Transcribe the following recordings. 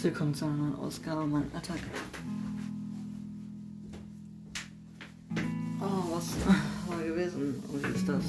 Willkommen zu einer neuen Ausgabe meiner Attack. Oh, was war gewesen? Und wie ist das?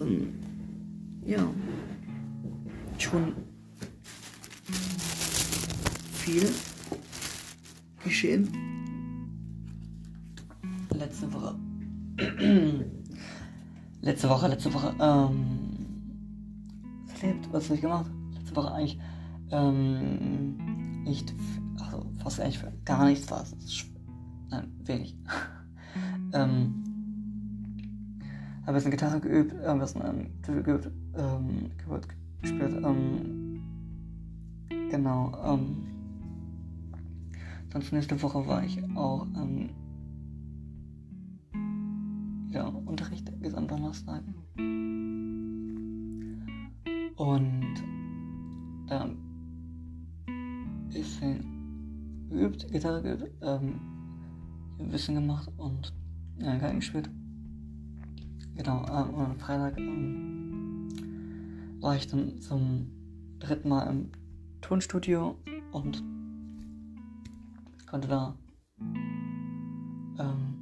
Ähm, ja. Schon viel geschehen. Letzte Woche. letzte Woche, letzte Woche, ähm, was erlebt, was habe ich gemacht? Letzte Woche eigentlich ähm, nicht, also fast eigentlich gar nichts war. Nein, wenig. ähm, habe ein bisschen Gitarre geübt, ein bisschen ähm, geübt, ähm, Keyboard gespielt, ähm, genau, ähm, sonst nächste Woche war ich auch, ähm, ja, Unterricht bis am Donnerstag. Und da Gitarre ähm, ein bisschen gemacht und ja, Geige gespielt. Genau, ähm, und am Freitag ähm, war ich dann zum dritten Mal im Tonstudio und konnte da ähm,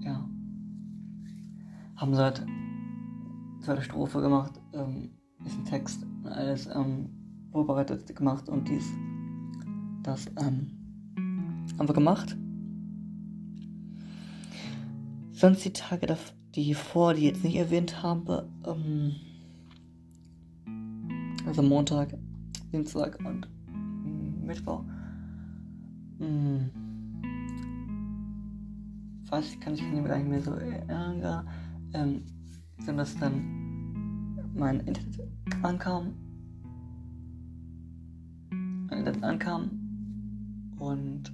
ja haben seit zweite Strophe gemacht, ähm, ein Text, alles ähm, vorbereitet gemacht und dies, das ähm, haben wir gemacht. Sonst die Tage, die vor, die ich jetzt nicht erwähnt habe, ähm, also Montag, Dienstag und Mittwoch. Hm, weiß ich, kann ich mich gar nicht mehr so ärgern. Ähm, sind das dann mein Internet ankam Internet ankam und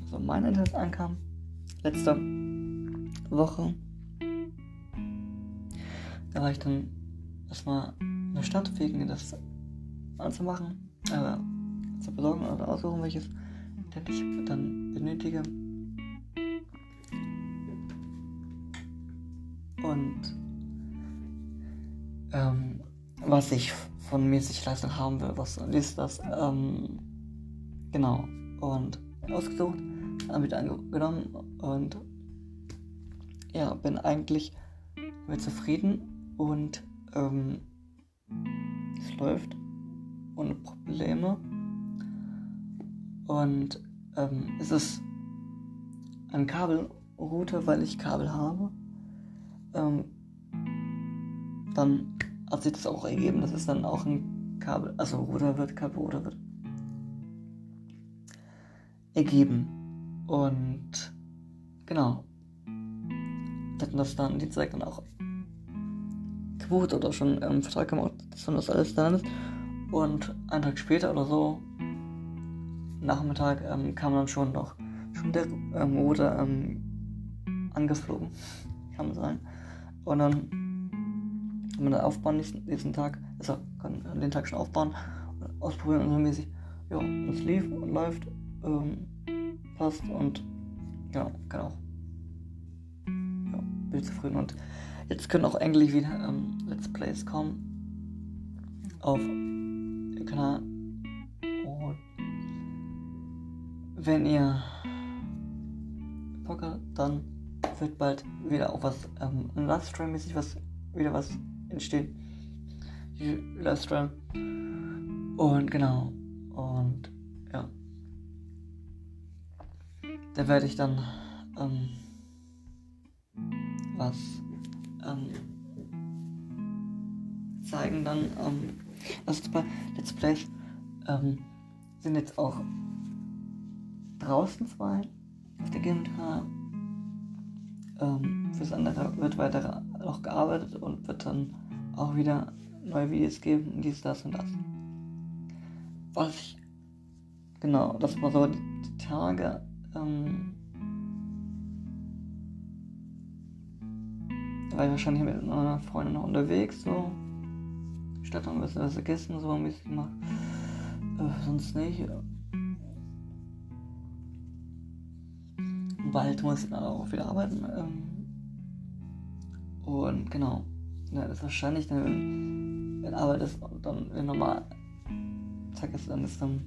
also mein Internet ankam letzte Woche. Da war ich dann erstmal in der Stadt wegen das anzumachen, äh, zu besorgen oder aussuchen, welches Internet ich dann benötige. Und ähm, was ich von mäßig Leistung haben will, was ist das, ähm, genau, und ausgesucht, dann wieder angenommen und ja, bin eigentlich mit zufrieden und ähm, es läuft ohne Probleme und ähm, es ist ein Kabelrouter, weil ich Kabel habe. Ähm, dann hat sich das auch ergeben, dass es dann auch ein Kabel, also Ruder wird, Kabelruder wird ergeben. Und genau. Hatten das dann die Zeit dann auch gebucht oder schon ähm, Vertrag gemacht, dass dann das alles dann ist. Und einen Tag später oder so, Nachmittag, ähm, kam dann schon noch schon der ähm, Ruder ähm, angeflogen, kann man sagen. Und dann kann man da aufbauen nächsten, nächsten Tag. Also kann den Tag schon aufbauen ausprobieren und so mäßig. Ja, es lief und läuft, ähm, passt und ja, kann auch. Ja, bin zufrieden und jetzt können auch eigentlich wieder ähm, Let's Plays kommen auf dem Kanal. Und wenn ihr Bock habt, dann wird bald wieder auch was ähm, Livestream-mäßig was wieder was entstehen. Livestream. Und genau. Und Da werde ich dann ähm, was ähm, zeigen dann. Ähm, zwei Let's Plays ähm, sind jetzt auch draußen zwei auf der GmbH. Ähm, fürs andere wird weiter noch gearbeitet und wird dann auch wieder neue Videos geben, dies, das und das. Was ich, genau, das war so die Tage, ähm, da war ich wahrscheinlich mit meiner Freundin noch unterwegs, so, statt ein bisschen was gegessen, so bisschen gemacht, äh, sonst nicht. Bald muss ich dann auch wieder arbeiten, ähm, und genau, ja, das ist wahrscheinlich dann, wenn, wenn Arbeit ist und dann wenn normal Tag ist dann ist dann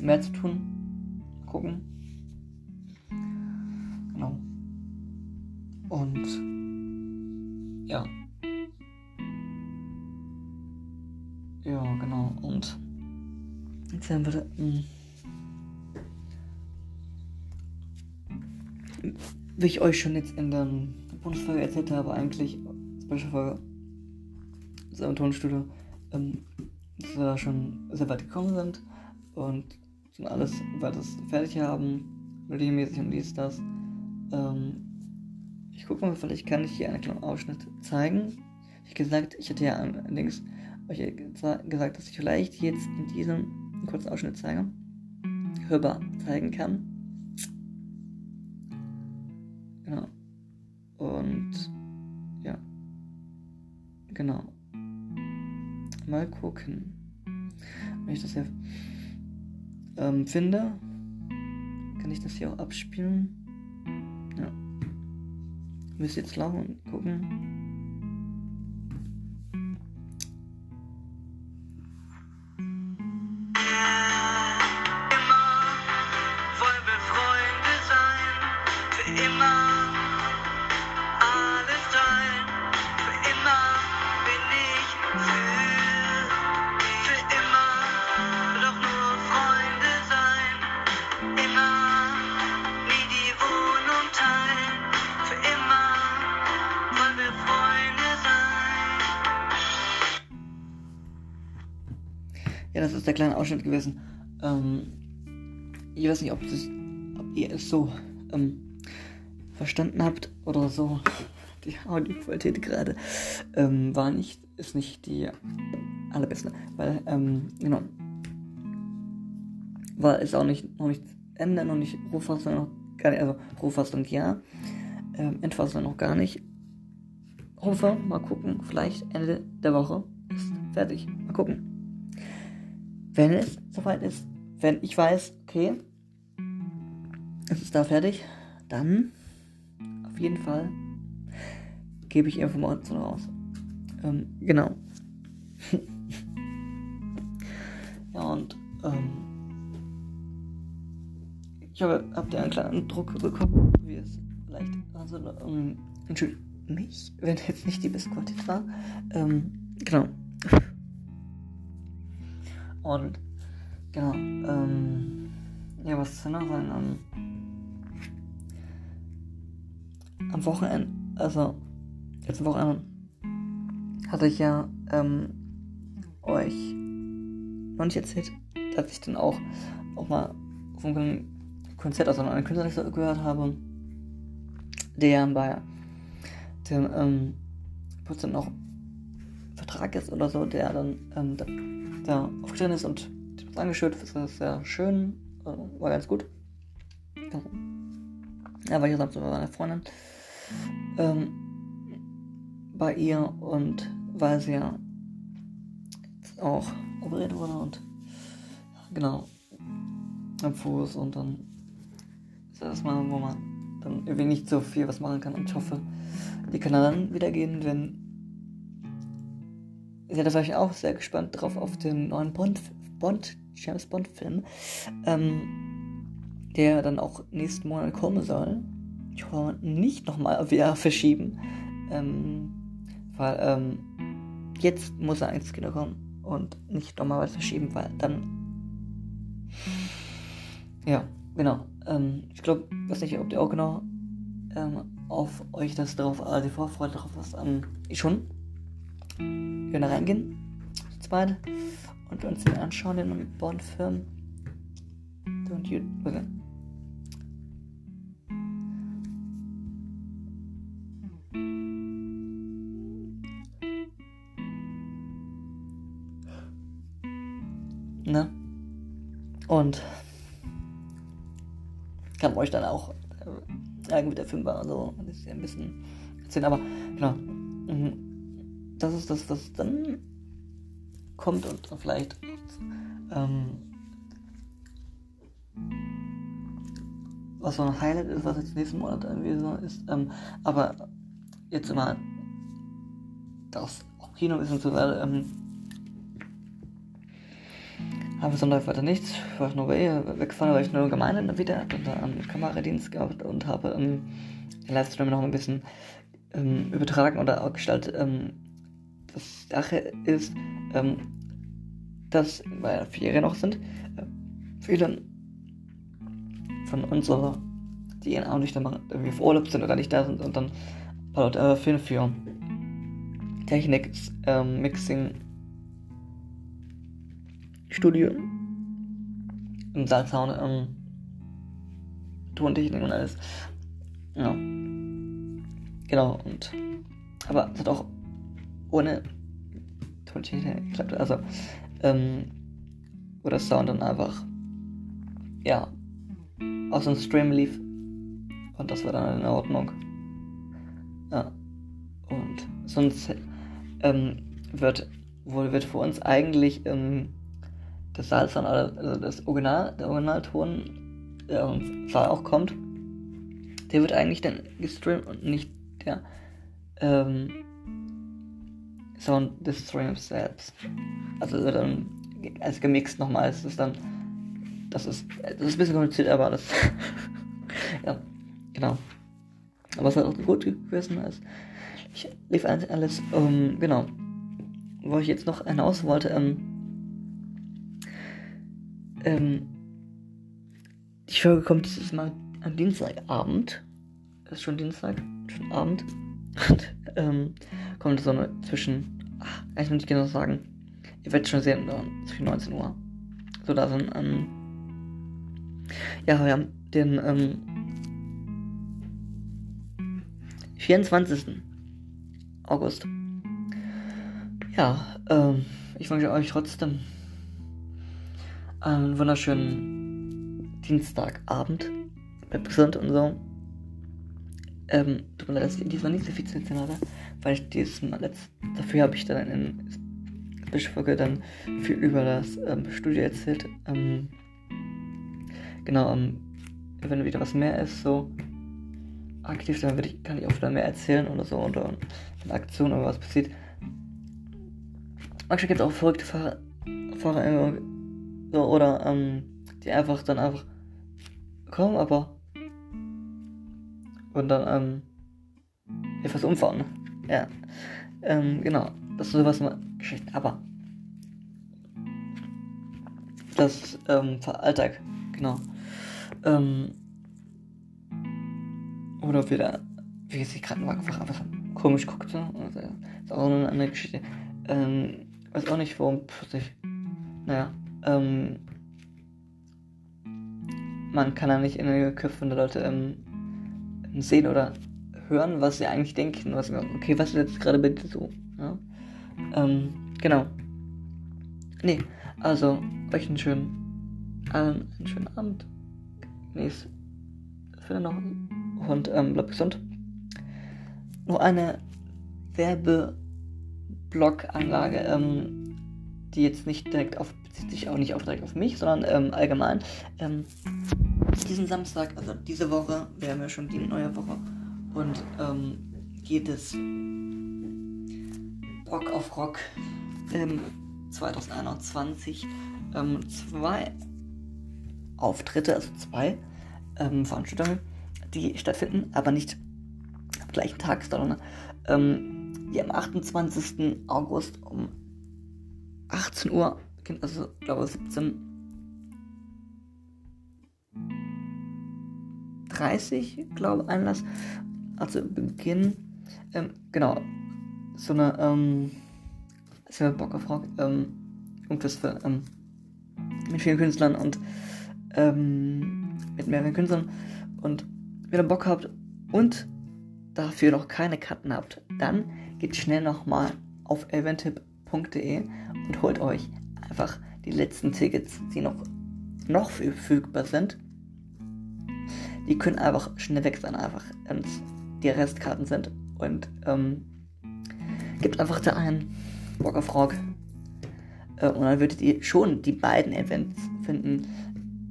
mehr zu tun. Gucken. Genau. Und ja. Ja, genau. Und jetzt haben wir. Mh, wie ich euch schon jetzt in der Bundesfolge erzählt habe, eigentlich, Special-Folge, im Tonstudio, ähm, dass wir da schon sehr weit gekommen sind und schon alles weiteres fertig haben, melodiemäßig und dies, das. Ähm, ich gucke mal, vielleicht kann ich hier einen kleinen Ausschnitt zeigen. Wie gesagt, ich hatte ja allerdings euch gesagt, dass ich vielleicht jetzt in diesem kurzen Ausschnitt zeige, hörbar zeigen kann. Genau. Und ja. Genau. Mal gucken. Wenn ich das hier ähm, finde, kann ich das hier auch abspielen. Ja. Müsst jetzt laufen und gucken. Ist der kleine Ausschnitt gewesen. Ähm, ich weiß nicht, ob, das, ob ihr es so ähm, verstanden habt oder so. Die Audioqualität gerade ähm, war nicht, ist nicht die allerbeste, weil, ähm, genau, war ist auch nicht, noch nicht Ende, noch nicht Rohfassung, noch gar nicht, also Rohfassung ja, ähm, Endfassung noch gar nicht. Hoffe, mal gucken, vielleicht Ende der Woche ist fertig. Mal gucken wenn es soweit ist, wenn ich weiß, okay, es ist da fertig, dann auf jeden Fall gebe ich Informationen raus. Ähm, genau. ja, und ähm, ich habe, habt ihr einen kleinen Druck bekommen, wie es vielleicht, also, ähm, entschuldigt mich, wenn jetzt nicht die Qualität war. Ähm, genau. Und genau, ähm, ja, was soll noch sein? Am, am Wochenende, also letzte Wochenende hatte ich ja ähm, euch noch nicht erzählt, dass ich dann auch, auch mal vom Konzert aus einem Künstler gehört habe, der bei dem ähm, Prozent noch Vertrag ist oder so, der dann ähm, da aufgetreten ist und das angeschürt. Das war sehr schön, äh, war ganz gut. Ja, war ich zusammen mit meiner Freundin ähm, bei ihr und weil sie ja auch operiert wurde und genau am Fuß und dann ist das mal, wo man dann irgendwie nicht so viel was machen kann und ich hoffe, die kann dann wieder gehen, wenn ja, da war ich auch sehr gespannt drauf auf den neuen Bond, Bond James Bond Film, ähm, der dann auch nächsten Monat kommen soll. Ich hoffe nicht nochmal wieder verschieben, ähm, weil ähm, jetzt muss er ins Kino kommen und nicht nochmal was verschieben, weil dann ja, genau. Ähm, ich glaube, weiß nicht, ob ihr auch genau ähm, auf euch das darauf, also die Vorfreude darauf was an. Ich schon wir da reingehen, zu zweit, und uns den anschauen, den Bond-Film. Don't you. Okay. Ne? Und kann euch dann auch äh, irgendwie der Film war und so ein bisschen erzählen, aber genau. Mhm das ist das, was dann kommt und vielleicht ähm, was so ein Highlight ist, was jetzt nächsten Monat irgendwie so ist. Ähm, aber jetzt immer das Kino ist und so weiter. Ähm, Aber Sonntag weiter nichts. Ich war nur weggefahren, weil ich nur Gemeinde wieder und dann Kameradienst gehabt und habe ähm, den Livestream noch ein bisschen ähm, übertragen oder auch gestaltet. Ähm, das Sache ist, ähm, dass, weil Ferien noch sind, äh, viele von unserer, die auch nicht dann irgendwie auf Urlaub sind oder nicht da sind und dann ein paar Leute äh, für Technik, ähm, Mixing, Studio, im Salzsound, ähm, Tontechnik und alles. Ja. Genau, und. Aber es hat auch ohne Tontechnik. Also, ähm, wo das Sound dann einfach, ja, aus dem Stream lief. Und das war dann in Ordnung. Ja. Und sonst ähm, wird, wohl wird für uns eigentlich ähm, das Salzsound, also das Original, der Originalton, der uns auch kommt, der wird eigentlich dann gestreamt und nicht der ähm, Sound des Streams selbst. Also wird dann als gemixt nochmal. Es ist dann. Das ist, das ist ein bisschen kompliziert, aber das. ja, genau. Aber es hat auch gut gewesen. Also ich lief alles, ähm, genau. Wo ich jetzt noch hinaus wollte, ähm, ähm, die Folge kommt dieses Mal am Dienstagabend. Ist schon Dienstag, schon Abend. Und, ähm, kommt so eine zwischen, ach, kann ich noch nicht genau sagen. Ihr werdet schon sehen, zwischen 19 Uhr. So, da sind, ähm, ja, wir haben den, ähm, 24. August. Ja, ähm, ich wünsche euch trotzdem einen wunderschönen Dienstagabend. Bleibt gesund und so. Ähm, tut mir leid, dass ich diesmal nicht so viel zu erzählen hatte, weil ich dieses Mal letzt, dafür habe ich dann in Bischoffolge dann viel über das ähm, Studio erzählt. Ähm, genau, ähm, wenn wieder was mehr ist, so aktiv, dann ich, kann ich auch wieder mehr erzählen oder so oder eine Aktion oder was passiert. Manchmal gibt es auch verrückte Fahrer, Fahrer so, oder ähm, die einfach dann einfach kommen, aber und dann ähm, etwas umfahren. Ja, ähm, genau, das ist sowas mal Geschichte, aber das ähm, Alltag, genau. Ähm, oder wieder, wie sich gerade einfach einfach komisch guckte. Also, ist auch eine andere Geschichte. Ähm, weiß auch nicht, warum plötzlich. Naja, ähm, man kann ja nicht in den Köpfen der Leute ähm, sehen oder hören, was sie eigentlich denken. Was, okay, was ist jetzt gerade dir so? Ja? Ähm, genau. Nee, also euch einen schönen, allen einen schönen Abend. Genießt für noch und ähm, bleibt gesund. Nur eine Werbeblog-Anlage, ähm, die jetzt nicht direkt auf, bezieht sich auch nicht auf direkt auf mich, sondern ähm, allgemein. Ähm, diesen Samstag, also diese Woche, wir haben ja schon die neue Woche, und ähm, geht es Rock auf Rock 2021 ähm, zwei Auftritte, also zwei ähm, Veranstaltungen die stattfinden, aber nicht am gleichen Tag, sondern ähm, die am 28. August um 18 Uhr also ich glaube 17. 30, glaube Einlass. Also Beginn. Ähm, genau. So eine, ähm, sehr Bock auf Rock. Ähm, irgendwas für, ähm, mit vielen Künstlern und, ähm, mit mehreren Künstlern. Und wenn ihr Bock habt und dafür noch keine Karten habt, dann geht schnell nochmal auf eventip.de und holt euch einfach die letzten Tickets, die noch, noch verfügbar sind. Die können einfach schnell weg sein, einfach wenn es die Restkarten sind. Und ähm, gebt einfach da ein Bock auf Rock. Äh, und dann würdet ihr schon die beiden Events finden.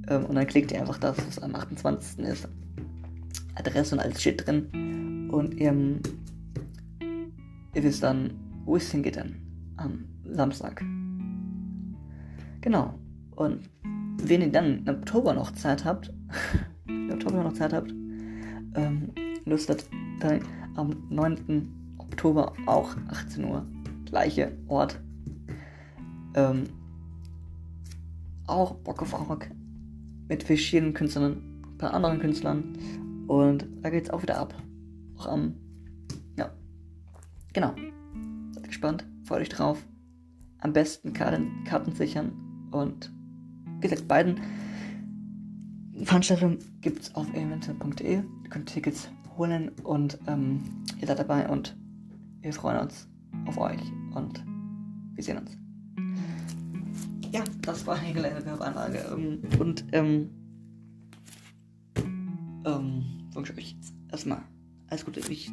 Ähm, und dann klickt ihr einfach das, was am 28. ist. Adresse und alles steht drin. Und ihr, ihr wisst dann, wo es hingeht dann am Samstag. Genau. Und wenn ihr dann im Oktober noch Zeit habt, im Oktober noch Zeit habt, ähm, Lust habt, dann am 9. Oktober auch 18 Uhr, gleiche Ort, ähm, auch Bock auf Rock mit verschiedenen Künstlern, ein paar anderen Künstlern und da geht's auch wieder ab. Auch am, ja, genau. Seid gespannt, freut euch drauf. Am besten Karten, Karten sichern und wie gesagt, beiden Veranstaltungen gibt es auf eventuell.de. Ihr könnt Tickets holen und ähm, ihr seid dabei und wir freuen uns auf euch und wir sehen uns. Ja, das war eine kleine Werbeanlage ähm, und ähm, ähm, wünsche euch jetzt erstmal alles Gute. Ich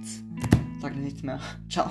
sage nichts mehr. Ciao.